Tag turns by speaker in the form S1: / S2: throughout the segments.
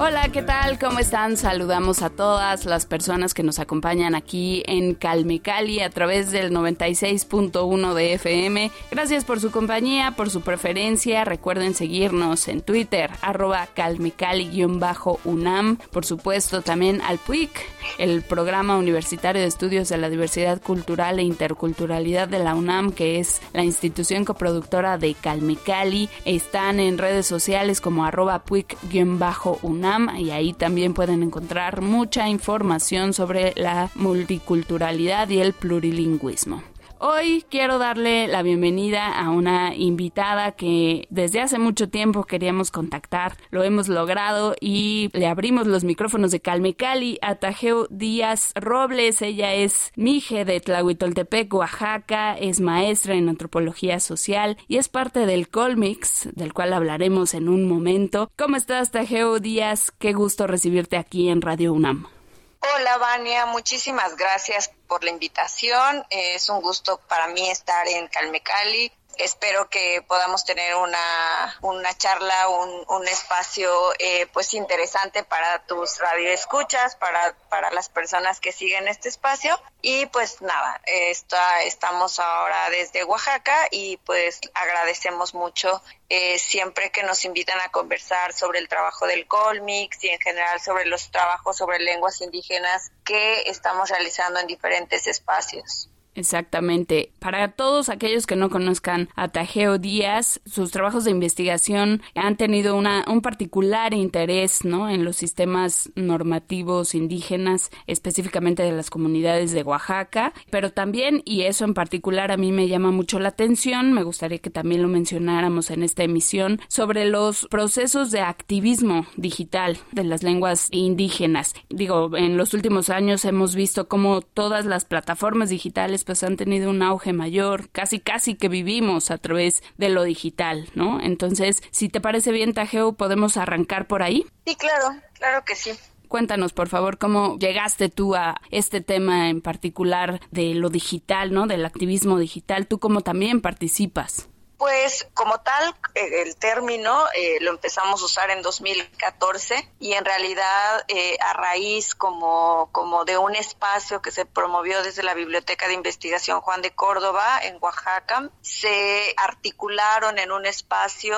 S1: Hola, ¿qué tal? ¿Cómo están? Saludamos a todas las personas que nos acompañan aquí en Calmecali a través del 96.1 de FM. Gracias por su compañía, por su preferencia. Recuerden seguirnos en Twitter, arroba calmecali-unam. Por supuesto, también al PUIC, el Programa Universitario de Estudios de la Diversidad Cultural e Interculturalidad de la UNAM, que es la institución coproductora de Calmecali. Están en redes sociales como arroba PUIC-unam y ahí también pueden encontrar mucha información sobre la multiculturalidad y el plurilingüismo. Hoy quiero darle la bienvenida a una invitada que desde hace mucho tiempo queríamos contactar. Lo hemos logrado y le abrimos los micrófonos de Calme Cali a Tajeo Díaz Robles. Ella es Mije de Tlahuitoltepec, Oaxaca, es maestra en antropología social y es parte del Colmix, del cual hablaremos en un momento. ¿Cómo estás, Tajeo Díaz? Qué gusto recibirte aquí en Radio UNAM.
S2: Hola, Vania, muchísimas gracias por la invitación. Es un gusto para mí estar en Calmecali espero que podamos tener una, una charla, un, un espacio eh, pues interesante para tus radioescuchas, para, para las personas que siguen este espacio. Y pues nada, está, estamos ahora desde Oaxaca y pues agradecemos mucho eh, siempre que nos invitan a conversar sobre el trabajo del Colmix y en general sobre los trabajos sobre lenguas indígenas que estamos realizando en diferentes espacios.
S1: Exactamente. Para todos aquellos que no conozcan a Tajeo Díaz, sus trabajos de investigación han tenido una, un particular interés ¿no? en los sistemas normativos indígenas, específicamente de las comunidades de Oaxaca, pero también, y eso en particular a mí me llama mucho la atención, me gustaría que también lo mencionáramos en esta emisión, sobre los procesos de activismo digital de las lenguas indígenas. Digo, en los últimos años hemos visto cómo todas las plataformas digitales pues han tenido un auge mayor, casi casi que vivimos a través de lo digital, ¿no? Entonces, si te parece bien, Tajeo, ¿podemos arrancar por ahí?
S2: Sí, claro, claro que sí.
S1: Cuéntanos, por favor, cómo llegaste tú a este tema en particular de lo digital, ¿no? Del activismo digital. ¿Tú cómo también participas?
S2: Pues como tal, eh, el término eh, lo empezamos a usar en 2014 y en realidad eh, a raíz como, como de un espacio que se promovió desde la Biblioteca de Investigación Juan de Córdoba en Oaxaca, se articularon en un espacio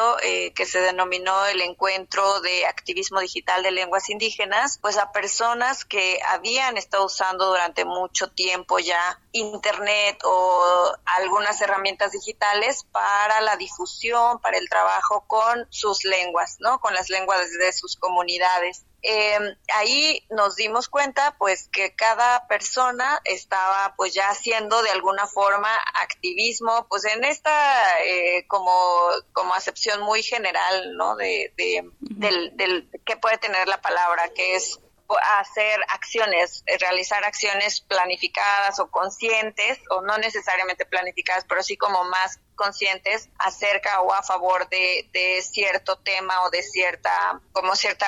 S2: que se denominó el Encuentro de Activismo Digital de Lenguas Indígenas, pues a personas que habían estado usando durante mucho tiempo ya Internet o algunas herramientas digitales para para la difusión, para el trabajo con sus lenguas, ¿no? Con las lenguas de sus comunidades. Em, ahí nos dimos cuenta pues que cada persona estaba pues ya haciendo de alguna forma activismo pues en esta eh, como como acepción muy general no de, de del, del que puede tener la palabra que es hacer acciones, eh, realizar acciones planificadas o conscientes, o no necesariamente planificadas, pero sí como más conscientes acerca o a favor de, de cierto tema o de cierta, como cierta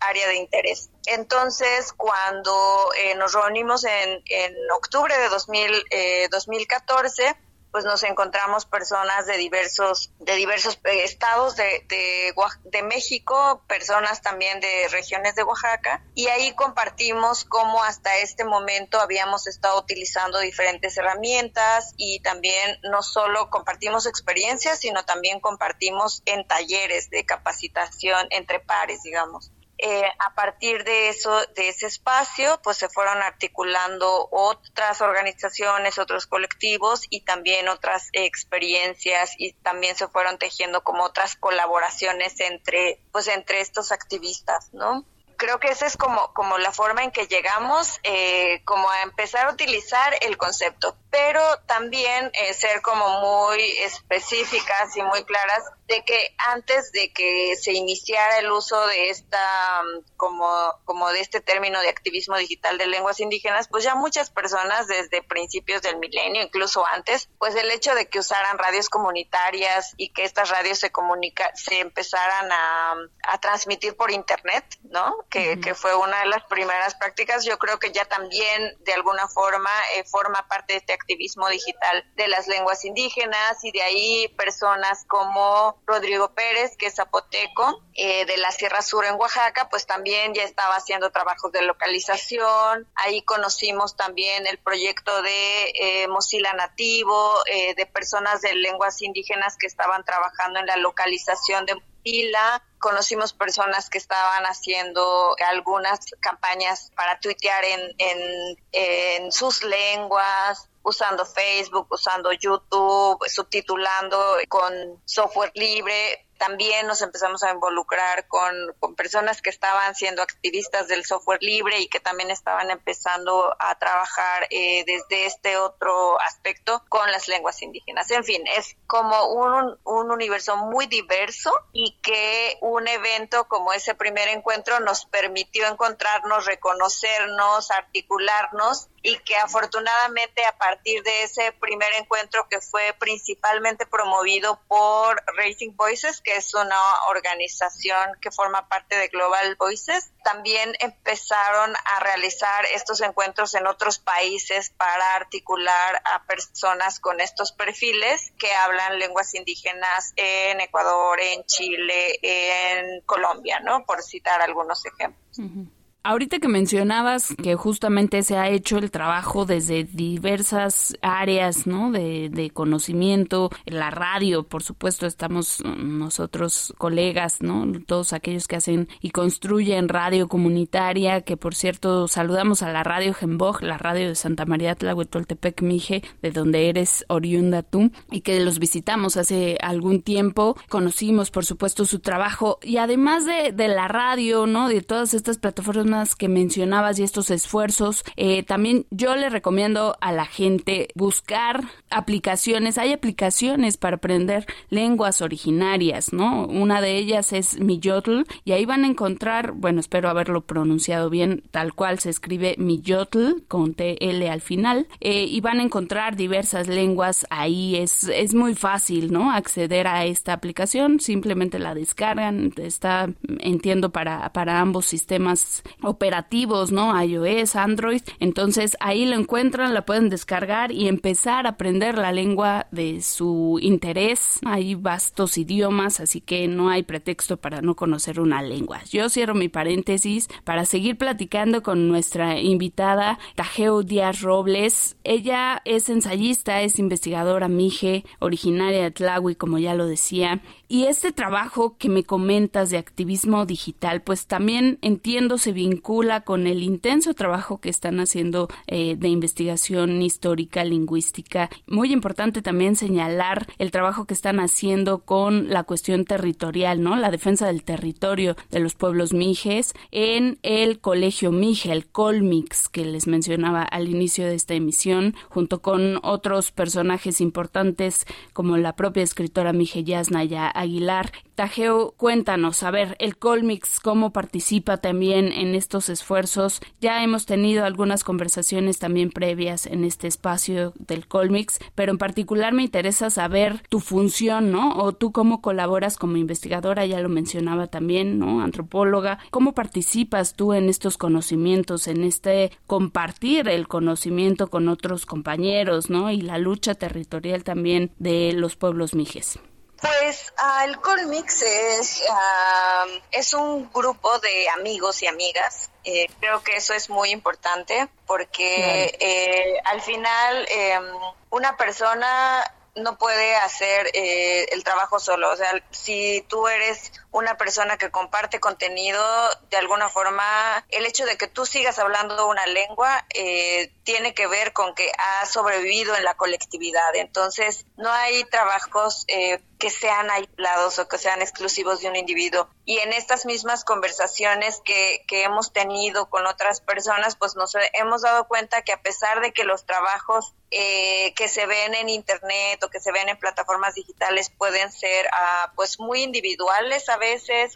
S2: área, de interés. Entonces, cuando eh, nos reunimos en, en octubre de 2000, eh, 2014, pues nos encontramos personas de diversos de diversos eh, estados de, de, de, México, personas también de regiones de Oaxaca y ahí compartimos cómo hasta este momento habíamos estado utilizando diferentes herramientas y también no solo compartimos experiencias, sino también compartimos en talleres de capacitación entre pares, digamos. Eh, a partir de eso, de ese espacio, pues se fueron articulando otras organizaciones, otros colectivos y también otras experiencias y también se fueron tejiendo como otras colaboraciones entre, pues entre estos activistas, ¿no? Creo que esa es como, como la forma en que llegamos, eh, como a empezar a utilizar el concepto, pero también eh, ser como muy específicas y muy claras de que antes de que se iniciara el uso de esta, como, como de este término de activismo digital de lenguas indígenas, pues ya muchas personas desde principios del milenio, incluso antes, pues el hecho de que usaran radios comunitarias y que estas radios se comunica, se empezaran a transmitir por internet, ¿no? Que, que, fue una de las primeras prácticas, yo creo que ya también de alguna forma eh, forma parte de este activismo digital de las lenguas indígenas y de ahí personas como Rodrigo Pérez, que es zapoteco, eh, de la Sierra Sur en Oaxaca, pues también ya estaba haciendo trabajos de localización. Ahí conocimos también el proyecto de eh, Mozilla Nativo, eh, de personas de lenguas indígenas que estaban trabajando en la localización de Mozilla. Conocimos personas que estaban haciendo algunas campañas para tuitear en, en sus lenguas usando Facebook, usando YouTube, subtitulando con software libre también nos empezamos a involucrar con, personas que estaban siendo activistas del software libre y que también estaban empezando a trabajar eh, desde este otro aspecto con las lenguas indígenas. En fin, es como un, un universo muy diverso y que un evento como ese primer encuentro nos permitió encontrarnos, reconocernos, articularnos y que afortunadamente a partir de ese primer encuentro que fue principalmente promovido por Racing Voices, que es una organización que forma parte de Global Voices, también empezaron a realizar estos encuentros en otros países para articular a personas con estos perfiles que hablan lenguas indígenas en Ecuador, en Chile, en Colombia, ¿no? Por citar algunos ejemplos.
S1: Ahorita que mencionabas que justamente se ha hecho el trabajo desde diversas áreas, ¿no? De, conocimiento, la radio, por supuesto, estamos nosotros colegas, ¿no? Todos aquellos que hacen y construyen radio comunitaria, que por cierto saludamos a la radio Gemboj, la radio de Santa María Tlahuetoltepec Mije, de donde eres oriunda tú, y que los visitamos hace algún tiempo, conocimos por supuesto su trabajo, y además de, de la radio, ¿no? De todas estas plataformas que mencionabas y estos esfuerzos, eh, también yo le recomiendo a la gente buscar aplicaciones. Hay aplicaciones para aprender lenguas originarias, ¿no? Una de ellas es Miyotl y ahí van a encontrar, bueno, espero haberlo pronunciado bien, tal cual se escribe Miyotl con TL al final, eh, y van a encontrar diversas lenguas ahí. Es, es muy fácil, ¿no? Acceder a esta aplicación, simplemente la descargan, está, entiendo, para, para ambos sistemas operativos, ¿no? iOS, Android. Entonces ahí lo encuentran, la pueden descargar y empezar a aprender la lengua de su interés. Hay vastos idiomas, así que no hay pretexto para no conocer una lengua. Yo cierro mi paréntesis para seguir platicando con nuestra invitada Tajeo Díaz Robles. Ella es ensayista, es investigadora mije, originaria de Tlahui, como ya lo decía, y este trabajo que me comentas de activismo digital, pues también entiendo se vincula con el intenso trabajo que están haciendo eh, de investigación histórica, lingüística. Muy importante también señalar el trabajo que están haciendo con la cuestión territorial, ¿no? La defensa del territorio de los pueblos mijes en el Colegio Mije, el Colmix, que les mencionaba al inicio de esta emisión, junto con otros personajes importantes como la propia escritora Mije Yasnaya Aguilar. Tajeo, cuéntanos, a ver, el Colmix, cómo participa también en estos esfuerzos. Ya hemos tenido algunas conversaciones también previas en este espacio del Colmix, pero en particular me interesa saber tu función, ¿no? O tú cómo colaboras como investigadora, ya lo mencionaba también, ¿no? Antropóloga. ¿Cómo participas tú en estos conocimientos, en este compartir el conocimiento con otros compañeros, ¿no? Y la lucha territorial también de los pueblos mijes.
S2: Pues uh, el Colmix es, uh, es un grupo de amigos y amigas. Eh, creo que eso es muy importante porque eh, al final eh, una persona no puede hacer eh, el trabajo solo. O sea, si tú eres una persona que comparte contenido, de alguna forma, el hecho de que tú sigas hablando una lengua eh, tiene que ver con que ha sobrevivido en la colectividad. Entonces, no hay trabajos eh, que sean aislados o que sean exclusivos de un individuo. Y en estas mismas conversaciones que, que hemos tenido con otras personas, pues nos hemos dado cuenta que a pesar de que los trabajos eh, que se ven en internet o que se ven en plataformas digitales pueden ser ah, pues muy individuales a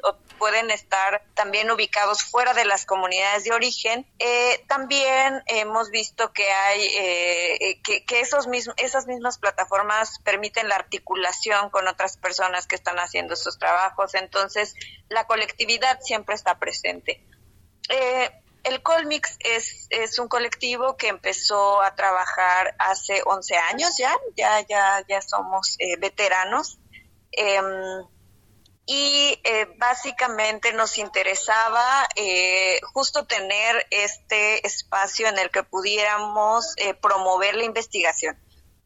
S2: o pueden estar también ubicados fuera de las comunidades de origen. Eh, también hemos visto que hay eh, que, esos esas mismas plataformas permiten la articulación con otras personas que están haciendo estos trabajos. Entonces, la colectividad siempre está presente. Eh, el Colmix es, es un colectivo que empezó a trabajar hace 11 años ya, ya, ya, ya somos veteranos. Y eh, básicamente nos interesaba eh, justo tener este espacio en el que pudiéramos promover la investigación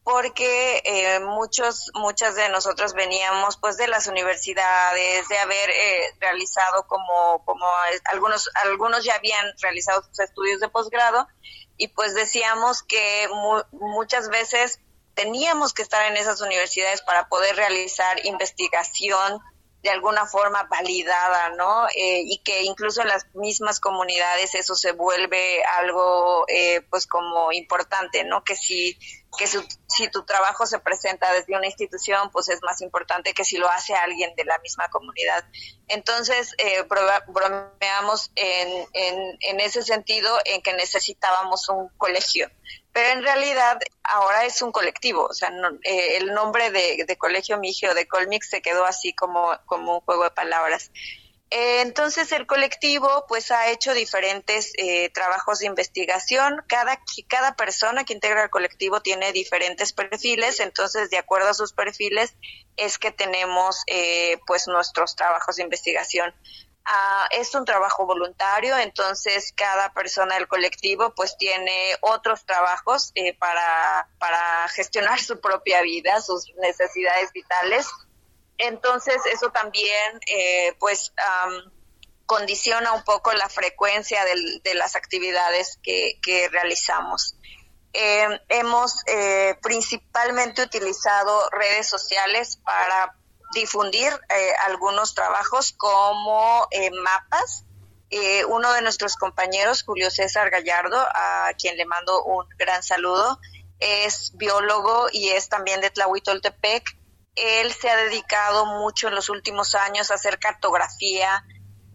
S2: porque eh, muchos, muchas de nosotros veníamos pues de las universidades, de haber eh, realizado como, como algunos, algunos ya habían realizado sus estudios de posgrado y pues decíamos que muchas veces teníamos que estar en esas universidades para poder realizar investigación de alguna forma validada, ¿no? Eh, y que incluso en las mismas comunidades eso se vuelve algo, eh, pues como importante, ¿no? Que si que si tu trabajo se presenta desde una institución, pues es más importante que si lo hace alguien de la misma comunidad. Entonces, eh, bromeamos en, en, ese sentido en que necesitábamos un colegio pero en realidad ahora es un colectivo, o sea, eh, el nombre de, Colegio Migio de Colmix se quedó así como, como un juego de palabras. Eh, entonces el colectivo pues ha hecho diferentes eh, trabajos de investigación. Cada, cada persona que integra el colectivo tiene diferentes perfiles, entonces de acuerdo a sus perfiles es que tenemos pues nuestros trabajos de investigación. Ah, es un trabajo voluntario, entonces cada persona del colectivo pues tiene otros trabajos eh, para, para gestionar su propia vida, sus necesidades vitales. Entonces eso también eh, pues condiciona un poco la frecuencia de las actividades que, realizamos. Eh, hemos principalmente utilizado redes sociales para difundir eh, algunos trabajos como eh, mapas. Eh, uno de nuestros compañeros, Julio César Gallardo, a quien le mando un gran saludo, es biólogo y es también de Tlahuitoltepec. Él se ha dedicado mucho en los últimos años a hacer cartografía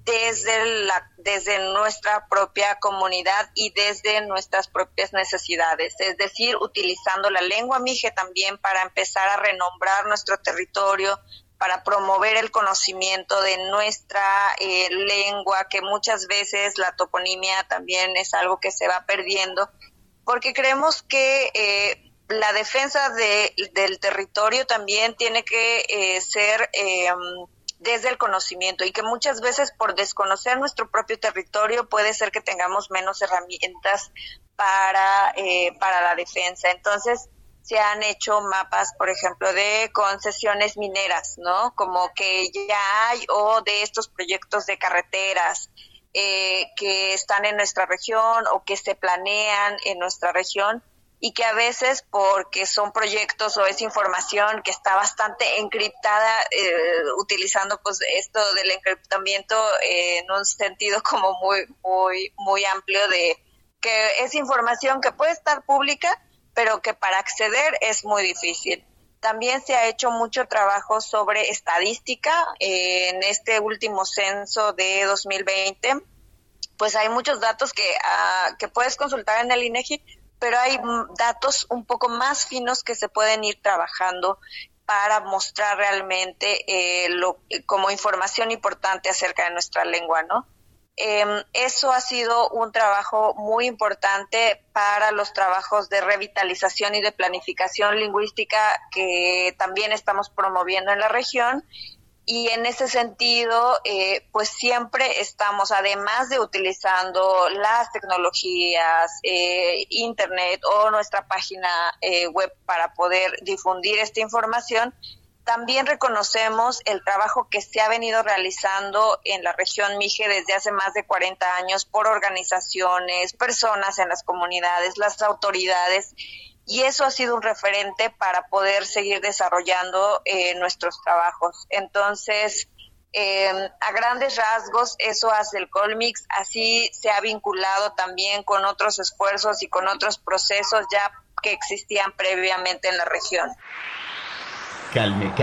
S2: desde, la, desde nuestra propia comunidad y desde nuestras propias necesidades, es decir, utilizando la lengua mije también para empezar a renombrar nuestro territorio, para promover el conocimiento de nuestra eh, lengua, que muchas veces la toponimia también es algo que se va perdiendo, porque creemos que eh, la defensa de, del territorio también tiene que eh, ser desde el conocimiento y que muchas veces por desconocer nuestro propio territorio puede ser que tengamos menos herramientas para, para la defensa. Entonces, se han hecho mapas, por ejemplo, de concesiones mineras, ¿no? Como que ya hay, o de estos proyectos de carreteras eh, que están en nuestra región o que se planean en nuestra región y que a veces porque son proyectos o es información que está bastante encriptada eh, utilizando pues esto del encriptamiento en un sentido como muy muy muy amplio de que es información que puede estar pública pero que para acceder es muy difícil. También se ha hecho mucho trabajo sobre estadística en este último censo de 2020. Pues hay muchos datos que, ah, que puedes consultar en el INEGI, pero hay datos un poco más finos que se pueden ir trabajando para mostrar realmente eh, lo, como información importante acerca de nuestra lengua, ¿no? Em, eso ha sido un trabajo muy importante para los trabajos de revitalización y de planificación lingüística que también estamos promoviendo en la región. Y en ese sentido, eh, pues siempre estamos, además de utilizando las tecnologías, eh, Internet o nuestra página eh, web para poder difundir esta información, también reconocemos el trabajo que se ha venido realizando en la región Mije desde hace más de 40 años por organizaciones, personas en las comunidades, las autoridades y eso ha sido un referente para poder seguir desarrollando eh, nuestros trabajos. Entonces, eh, a grandes rasgos, eso hace el Colmix, así se ha vinculado también con otros esfuerzos y con otros procesos ya que existían previamente en la región.
S1: Calme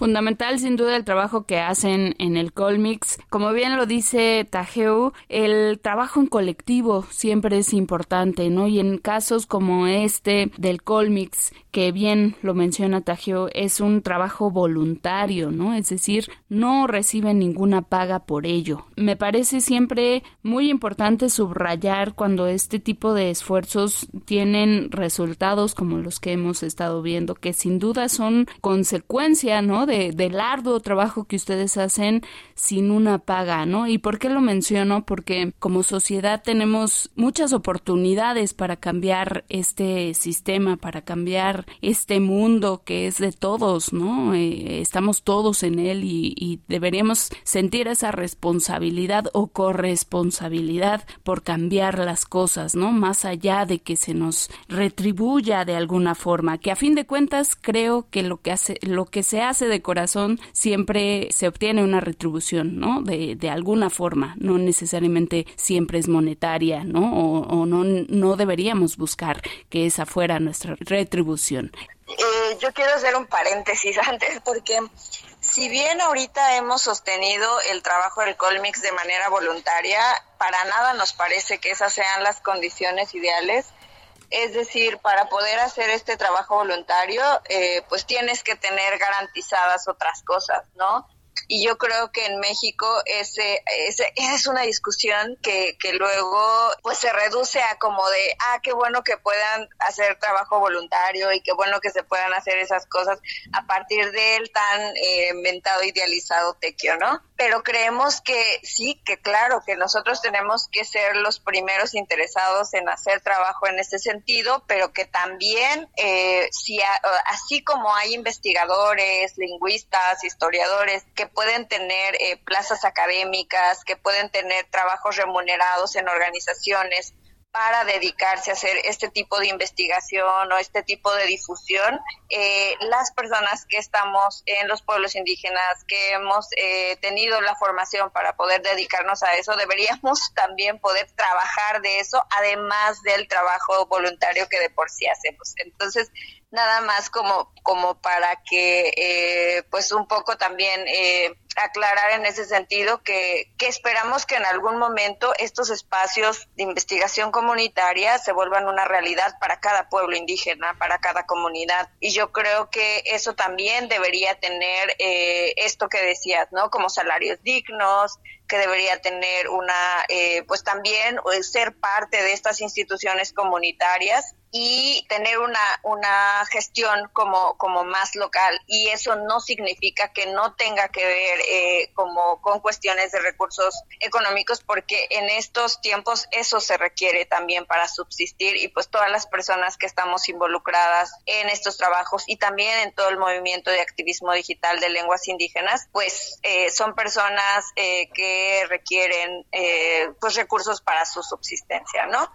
S1: Fundamental sin duda el trabajo que hacen en el Colmix. Como bien lo dice Tajeu, el trabajo en colectivo siempre es importante, ¿no? Y en casos como este del Colmix, que bien lo menciona Tajeu, es un trabajo voluntario, ¿no? Es decir, no reciben ninguna paga por ello. Me parece siempre muy importante subrayar cuando este tipo de esfuerzos tienen resultados como los que hemos estado viendo, que sin duda son consecuencia, ¿no? De, del arduo trabajo que ustedes hacen sin una paga, ¿no? ¿Y por qué lo menciono? Porque como sociedad tenemos muchas oportunidades para cambiar este sistema, para cambiar este mundo que es de todos, ¿no? Eh, estamos todos en él y, y deberíamos sentir esa responsabilidad o corresponsabilidad por cambiar las cosas, ¿no? Más allá de que se nos retribuya de alguna forma, que a fin de cuentas creo que lo que hace, lo que se hace de corazón siempre se obtiene una retribución, ¿no? De, de alguna forma, no necesariamente siempre es monetaria, ¿no? O, no, no deberíamos buscar que esa fuera nuestra retribución.
S2: Eh, yo quiero hacer un paréntesis antes porque si bien ahorita hemos sostenido el trabajo del Colmix de manera voluntaria, para nada nos parece que esas sean las condiciones ideales es decir, para poder hacer este trabajo voluntario, eh, pues tienes que tener garantizadas otras cosas, ¿no? y yo creo que en México ese, ese, es una discusión que, que luego pues se reduce a como de, ah, qué bueno que puedan hacer trabajo voluntario y qué bueno que se puedan hacer esas cosas a partir del tan eh, inventado, idealizado tequio, ¿no? Pero creemos que sí, que claro, que nosotros tenemos que ser los primeros interesados en hacer trabajo en ese sentido, pero que también, eh, si así como hay investigadores, lingüistas, historiadores, que pueden tener eh, plazas académicas, que pueden tener trabajos remunerados en organizaciones para dedicarse a hacer este tipo de investigación o este tipo de difusión, eh, las personas que estamos en los pueblos indígenas, que hemos eh, tenido la formación para poder dedicarnos a eso, deberíamos también poder trabajar de eso, además del trabajo voluntario que de por sí hacemos. Entonces, nada más como, como para que eh, pues un poco también eh, aclarar en ese sentido que, que esperamos que en algún momento estos espacios de investigación comunitaria se vuelvan una realidad para cada pueblo indígena, para cada comunidad. Y yo creo que eso también debería tener eh, esto que decías, ¿no? Como salarios dignos, que debería tener una, eh, pues también eh, ser parte de estas instituciones comunitarias y tener una, una gestión como, como más local. Y eso no significa que no tenga que ver eh, como con cuestiones de recursos económicos, porque en estos tiempos eso se requiere también para subsistir y pues todas las personas que estamos involucradas en estos trabajos y también en todo el movimiento de activismo digital de lenguas indígenas, pues son personas que requieren eh, pues recursos para su subsistencia, ¿no?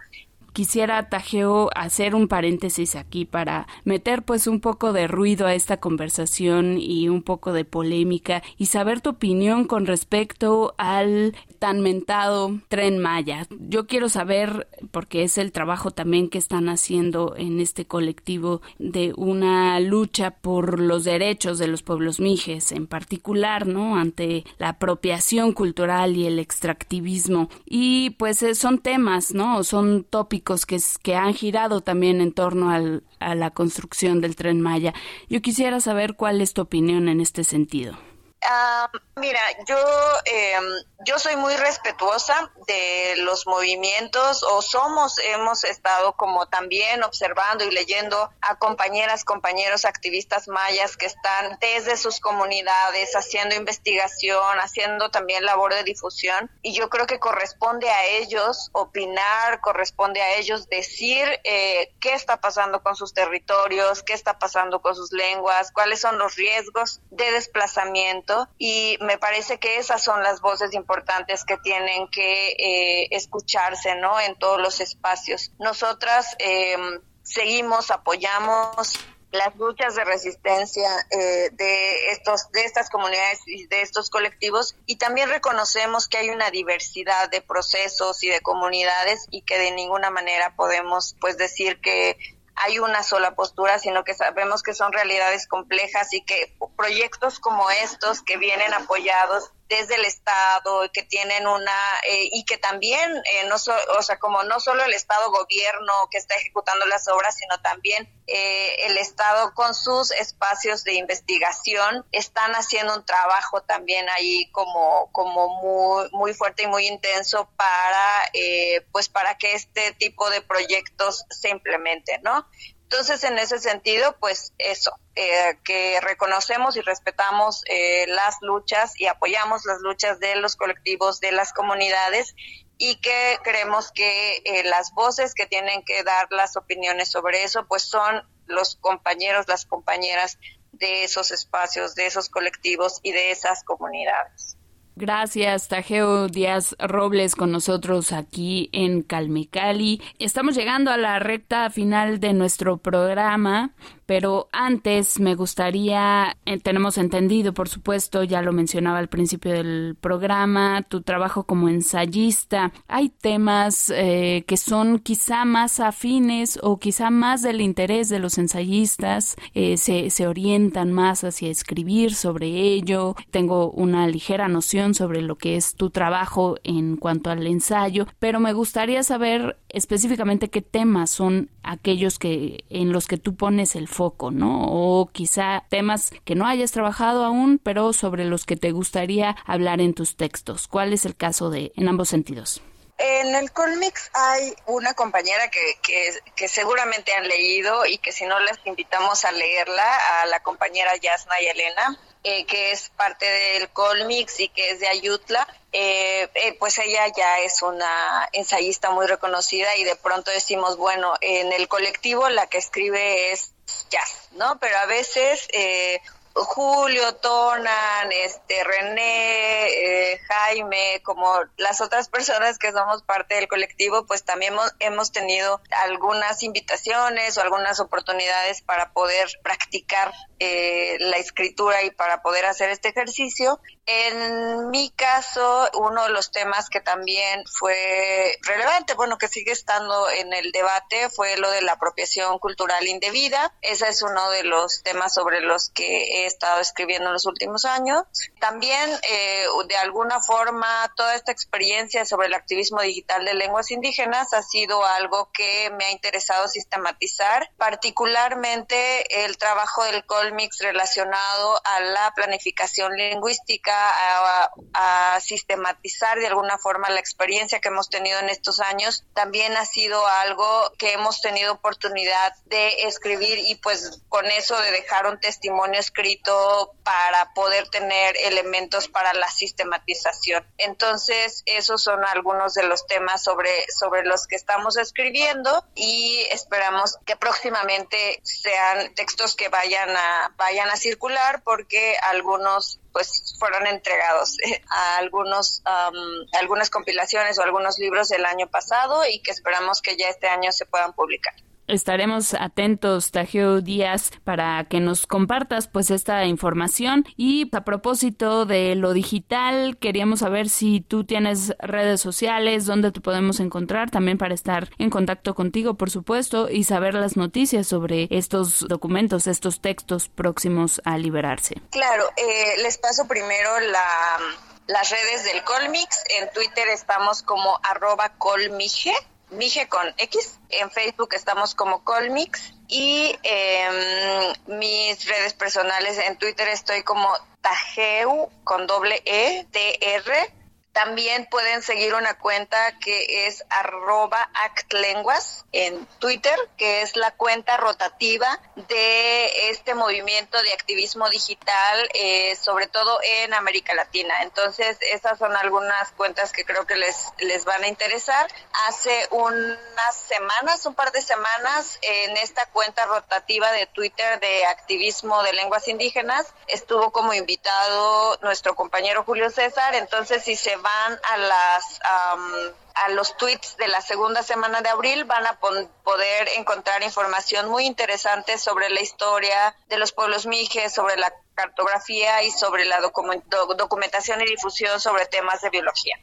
S1: Quisiera, Tajeo, hacer un paréntesis aquí para meter pues un poco de ruido a esta conversación y un poco de polémica y saber tu opinión con respecto al tan mentado tren Maya. Yo quiero saber, porque es el trabajo también que están haciendo en este colectivo de una lucha por los derechos de los pueblos mijes, en particular, ¿no? Ante la apropiación cultural y el extractivismo. Y pues eh, son temas, ¿no? Son tópicos que, que han girado también en torno a la construcción del tren Maya. Yo quisiera saber cuál es tu opinión en este sentido.
S2: Ah, mira, yo, eh, yo soy muy respetuosa de los movimientos o somos, hemos estado como también observando y leyendo a compañeras, compañeros activistas mayas que están desde sus comunidades haciendo investigación, haciendo también labor de difusión. Y yo creo que corresponde a ellos opinar, corresponde a ellos decir eh, qué está pasando con sus territorios, qué está pasando con sus lenguas, cuáles son los riesgos de desplazamiento y me parece que esas son las voces importantes que tienen que eh, escucharse, ¿no? En todos los espacios. Nosotras em, seguimos, apoyamos las luchas de resistencia eh, de estos de estas comunidades y de estos colectivos y también reconocemos que hay una diversidad de procesos y de comunidades y que de ninguna manera podemos pues decir que hay una sola postura, sino que sabemos que son realidades complejas y que proyectos como estos que vienen apoyados desde el Estado, que tienen una, eh, y que también, eh, no o sea, como no solo el Estado gobierno que está ejecutando las obras, sino también eh, el Estado con sus espacios de investigación están haciendo un trabajo también ahí como, como muy, muy fuerte y muy intenso para, pues para que este tipo de proyectos se implementen, ¿no? Entonces, en ese sentido, pues eso, eh, que reconocemos y respetamos eh, las luchas y apoyamos las luchas de los colectivos, de las comunidades y que creemos que eh, las voces que tienen que dar las opiniones sobre eso, pues son los compañeros, las compañeras de esos espacios, de esos colectivos y de esas comunidades.
S1: Gracias, Tajeo Díaz Robles, con nosotros aquí en Calmecali. Estamos llegando a la recta final de nuestro programa. Pero antes me gustaría, eh, tenemos entendido, por supuesto, ya lo mencionaba al principio del programa, tu trabajo como ensayista. Hay temas eh, que son quizá más afines o quizá más del interés de los ensayistas, eh, se, se orientan más hacia escribir sobre ello. Tengo una ligera noción sobre lo que es tu trabajo en cuanto al ensayo, pero me gustaría saber específicamente qué temas son aquellos que en los que tú pones el foco, ¿no? O quizá temas que no hayas trabajado aún, pero sobre los que te gustaría hablar en tus textos. ¿Cuál es el caso de en ambos sentidos?
S2: En el Colmix hay una compañera que, que, seguramente han leído y que si no les invitamos a leerla, a la compañera Yasna y Elena, eh, que es parte del Colmix y que es de Ayutla. Eh, eh, pues ella ya es una ensayista muy reconocida y de pronto decimos, bueno, en el colectivo la que escribe es jazz, ¿no? Pero a veces eh, Julio, Tonan, este, René, eh, Jaime, como las otras personas que somos parte del colectivo, pues también hemos, hemos, tenido algunas invitaciones o algunas oportunidades para poder practicar eh, la escritura y para poder hacer este ejercicio. En mi caso, uno de los temas que también fue relevante, bueno, que sigue estando en el debate, fue lo de la apropiación cultural indebida. Ese es uno de los temas sobre los que he estado escribiendo en los últimos años. También, eh, de alguna forma, toda esta experiencia sobre el activismo digital de lenguas indígenas ha sido algo que me ha interesado sistematizar, particularmente el trabajo del Colmix relacionado a la planificación lingüística a, sistematizar de alguna forma la experiencia que hemos tenido en estos años, también ha sido algo que hemos tenido oportunidad de escribir y pues con eso de dejar un testimonio escrito para poder tener elementos para la sistematización. Entonces, esos son algunos de los temas sobre, sobre los que estamos escribiendo y esperamos que próximamente sean textos que vayan a, vayan a circular porque algunos pues fueron entregados eh, a algunos algunas compilaciones o algunos libros del año pasado y que esperamos que ya este año se puedan publicar.
S1: Estaremos atentos, Tajeo Díaz, para que nos compartas pues esta información. Y a propósito de lo digital, queríamos saber si tú tienes redes sociales, dónde te podemos encontrar, también para estar en contacto contigo, por supuesto, y saber las noticias sobre estos documentos, estos textos próximos a liberarse.
S2: Claro, eh, les paso primero las redes del Colmix. En Twitter estamos como arroba colmige Mije con X. En Facebook estamos como Colmix. Y em, mis redes personales en Twitter estoy como Tajeu con doble E, T R también pueden seguir una cuenta que es arroba actlenguas en Twitter, que es la cuenta rotativa de este movimiento de activismo digital, eh, sobre todo en América Latina. Entonces, esas son algunas cuentas que creo que les, les van a interesar. Hace unas semanas, un par de semanas, en esta cuenta rotativa de Twitter de activismo de lenguas indígenas, estuvo como invitado nuestro compañero Julio César. Entonces, si se van a las a los tweets de la segunda semana de abril van a poder encontrar información muy interesante sobre la historia de los pueblos mijes, sobre la cartografía y sobre la documentación y difusión sobre temas de biología.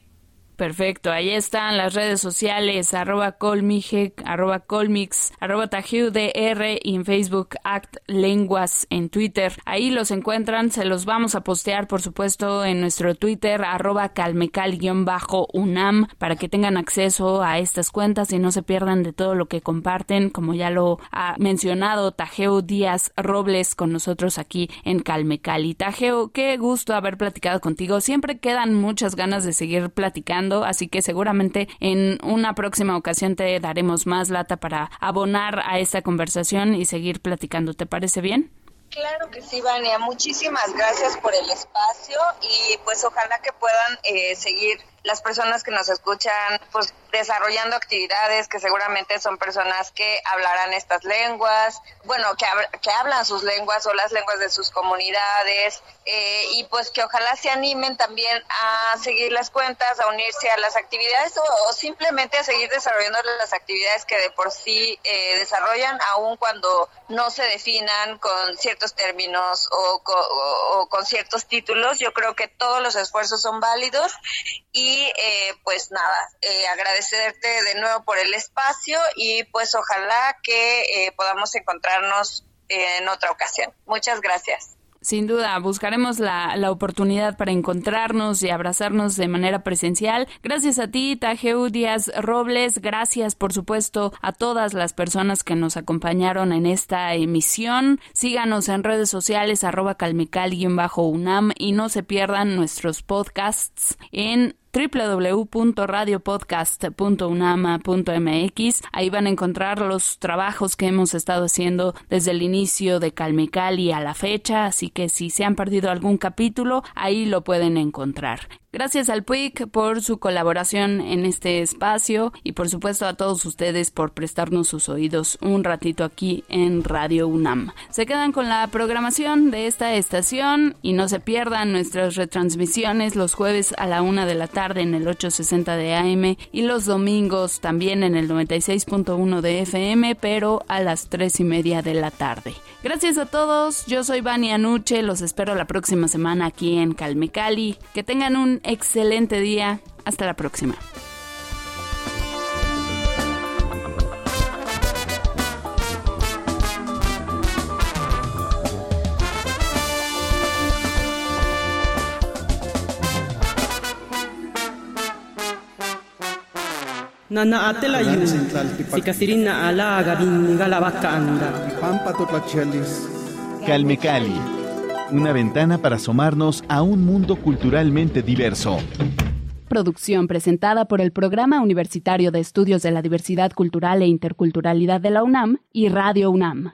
S1: Perfecto, ahí están las redes sociales, arroba colmige, arroba colmix, arroba y en Facebook Act Lenguas en Twitter. Ahí los encuentran, se los vamos a postear por supuesto en nuestro Twitter, arroba calmecal-unam, para que tengan acceso a estas cuentas y no se pierdan de todo lo que comparten, como ya lo ha mencionado Tajeo Díaz Robles con nosotros aquí en Calmecal. Y Tajeo, qué gusto haber platicado contigo. Siempre quedan muchas ganas de seguir platicando así que seguramente en una próxima ocasión te daremos más lata para abonar a esta conversación y seguir platicando. ¿Te parece bien?
S2: Claro que sí, Vania. Muchísimas gracias por el espacio y pues ojalá que puedan eh, seguir las personas que nos escuchan, pues desarrollando actividades que seguramente son personas que hablarán estas lenguas, bueno, que, que hablan sus lenguas o las lenguas de sus comunidades, eh, y pues que ojalá se animen también a seguir las cuentas, a unirse a las actividades o, simplemente a seguir desarrollando las actividades que de por sí eh, desarrollan, aun cuando no se definan con ciertos términos o, o con ciertos títulos. Yo creo que todos los esfuerzos son válidos y eh, pues nada, eh, agradecerte de nuevo por el espacio y pues ojalá que eh, podamos encontrarnos en otra ocasión. Muchas gracias.
S1: Sin duda, buscaremos la, la, oportunidad para encontrarnos y abrazarnos de manera presencial. Gracias a ti, Tajeu Díaz Robles. Gracias, por supuesto, a todas las personas que nos acompañaron en esta emisión. Síganos en redes sociales, arroba calmical-unam y no se pierdan nuestros podcasts en www.radiopodcast.unama.mx. Ahí van a encontrar los trabajos que hemos estado haciendo desde el inicio de Calmecali a la fecha, así que si se han perdido algún capítulo, ahí lo pueden encontrar. Gracias al PUIC por su colaboración en este espacio y por supuesto a todos ustedes por prestarnos sus oídos un ratito aquí en Radio UNAM. Se quedan con la programación de esta estación y no se pierdan nuestras retransmisiones los jueves a la una de la tarde en el 860 de AM y los domingos también en el 96.1 de FM pero a las tres y media de la tarde. Gracias a todos, yo soy Vania Nuche, los espero la próxima semana aquí en Calmecali. Que tengan un excelente día. Hasta la próxima.
S3: Nana atela yu, sikasirina ala.
S4: Calmecali una ventana para asomarnos a un mundo culturalmente diverso.
S1: Producción presentada por el Programa Universitario de Estudios de la Diversidad Cultural e Interculturalidad de la UNAM y Radio UNAM.